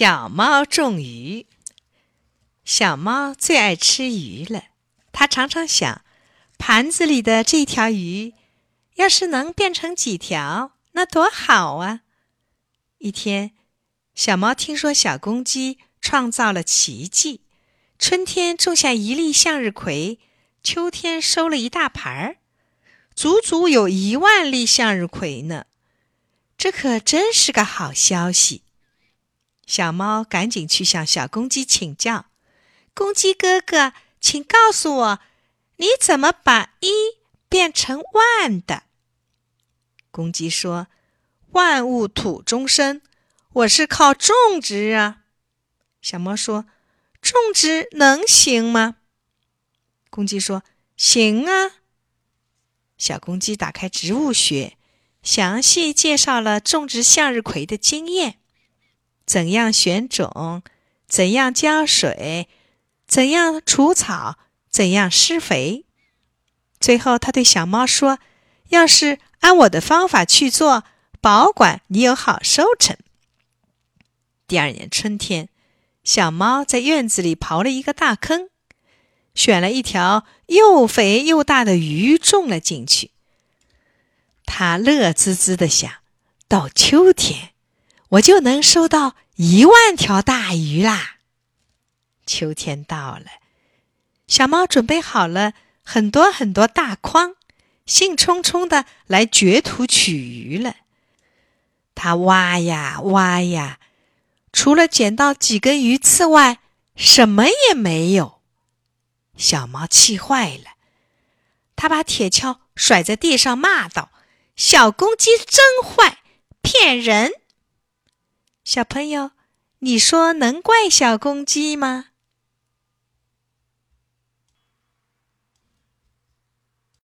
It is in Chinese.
小猫种鱼。小猫最爱吃鱼了，它常常想，盘子里的这条鱼，要是能变成几条，那多好啊！一天，小猫听说小公鸡创造了奇迹，春天种下一粒向日葵，秋天收了一大盘儿，足足有一万粒向日葵呢。这可真是个好消息。小猫赶紧去向小公鸡请教：“公鸡哥哥，请告诉我，你怎么把一变成万的？”公鸡说：“万物土中生，我是靠种植啊。”小猫说：“种植能行吗？”公鸡说：“行啊。”小公鸡打开植物学，详细介绍了种植向日葵的经验。怎样选种？怎样浇水？怎样除草？怎样施肥？最后，他对小猫说：“要是按我的方法去做，保管你有好收成。”第二年春天，小猫在院子里刨了一个大坑，选了一条又肥又大的鱼种了进去。他乐滋滋的想：到秋天。我就能收到一万条大鱼啦！秋天到了，小猫准备好了很多很多大筐，兴冲冲的来掘土取鱼了。它挖呀挖呀，除了捡到几根鱼刺外，什么也没有。小猫气坏了，它把铁锹甩在地上，骂道：“小公鸡真坏，骗人！”小朋友，你说能怪小公鸡吗？